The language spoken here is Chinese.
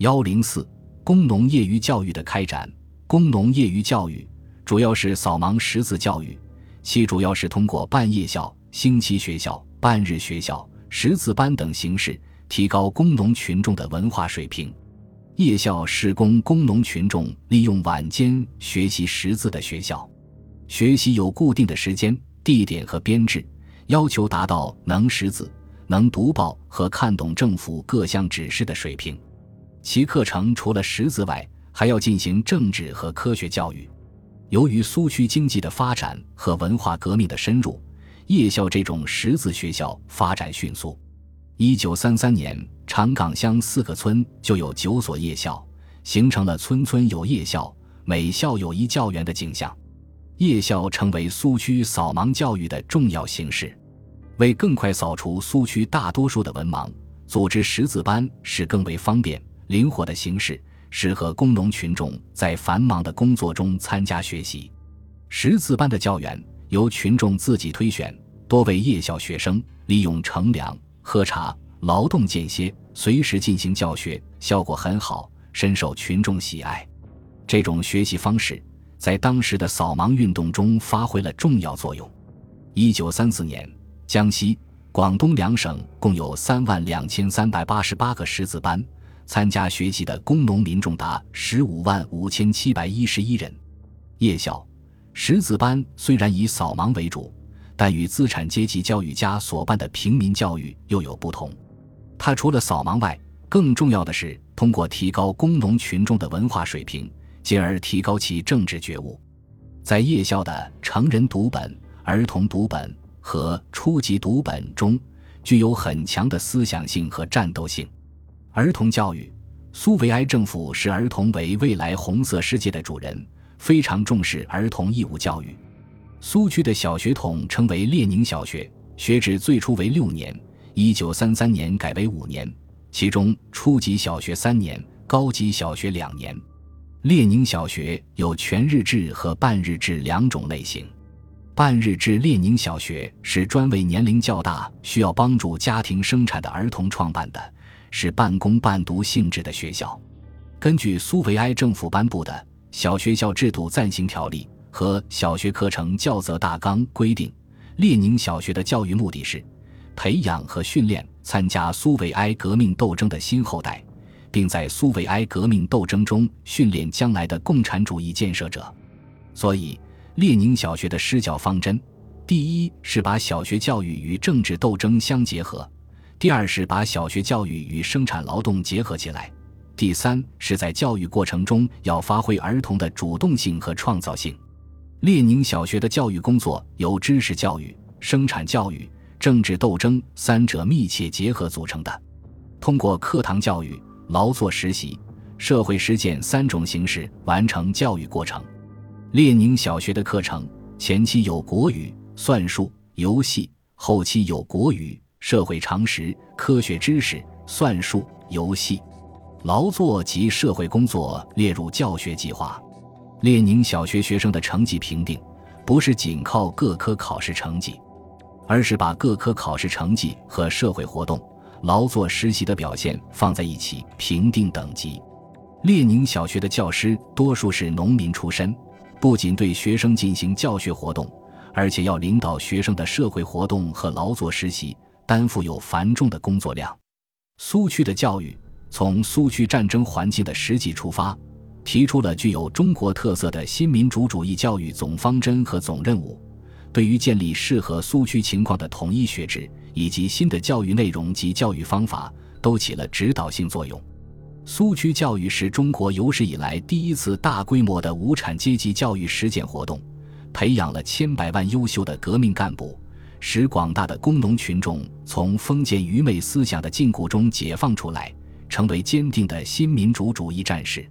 幺零四，工农业余教育的开展。工农业余教育主要是扫盲识字教育，其主要是通过半夜校、星期学校、半日学校、识字班等形式，提高工农群众的文化水平。夜校是供工农群众利用晚间学习识字的学校，学习有固定的时间、地点和编制，要求达到能识字、能读报和看懂政府各项指示的水平。其课程除了识字外，还要进行政治和科学教育。由于苏区经济的发展和文化革命的深入，夜校这种识字学校发展迅速。一九三三年，长岗乡四个村就有九所夜校，形成了村村有夜校、每校有一教员的景象。夜校成为苏区扫盲教育的重要形式。为更快扫除苏区大多数的文盲，组织识字班是更为方便、灵活的形式，适合工农群众在繁忙的工作中参加学习。识字班的教员由群众自己推选，多为夜校学生，利用乘凉。喝茶、劳动间歇，随时进行教学，效果很好，深受群众喜爱。这种学习方式在当时的扫盲运动中发挥了重要作用。一九三四年，江西、广东两省共有三万两千三百八十八个识字班，参加学习的工农民众达十五万五千七百一十一人。夜校识字班虽然以扫盲为主。但与资产阶级教育家所办的平民教育又有不同。他除了扫盲外，更重要的是通过提高工农群众的文化水平，进而提高其政治觉悟。在夜校的成人读本、儿童读本和初级读本中，具有很强的思想性和战斗性。儿童教育，苏维埃政府视儿童为未来红色世界的主人，非常重视儿童义务教育。苏区的小学统称为列宁小学，学制最初为六年，一九三三年改为五年，其中初级小学三年，高级小学两年。列宁小学有全日制和半日制两种类型。半日制列宁小学是专为年龄较大、需要帮助家庭生产的儿童创办的，是半工半读性质的学校。根据苏维埃政府颁布的《小学校制度暂行条例》。和小学课程教则大纲规定，列宁小学的教育目的是培养和训练参加苏维埃革命斗争的新后代，并在苏维埃革命斗争中训练将来的共产主义建设者。所以，列宁小学的施教方针，第一是把小学教育与政治斗争相结合；第二是把小学教育与生产劳动结合起来；第三是在教育过程中要发挥儿童的主动性和创造性。列宁小学的教育工作由知识教育、生产教育、政治斗争三者密切结合组成的，通过课堂教育、劳作实习、社会实践三种形式完成教育过程。列宁小学的课程前期有国语、算术、游戏，后期有国语、社会常识、科学知识、算术、游戏、劳作及社会工作列入教学计划。列宁小学学生的成绩评定，不是仅靠各科考试成绩，而是把各科考试成绩和社会活动、劳作实习的表现放在一起评定等级。列宁小学的教师多数是农民出身，不仅对学生进行教学活动，而且要领导学生的社会活动和劳作实习，担负有繁重的工作量。苏区的教育从苏区战争环境的实际出发。提出了具有中国特色的新民主主义教育总方针和总任务，对于建立适合苏区情况的统一学制以及新的教育内容及教育方法，都起了指导性作用。苏区教育是中国有史以来第一次大规模的无产阶级教育实践活动，培养了千百万优秀的革命干部，使广大的工农群众从封建愚昧思想的禁锢中解放出来，成为坚定的新民主主义战士。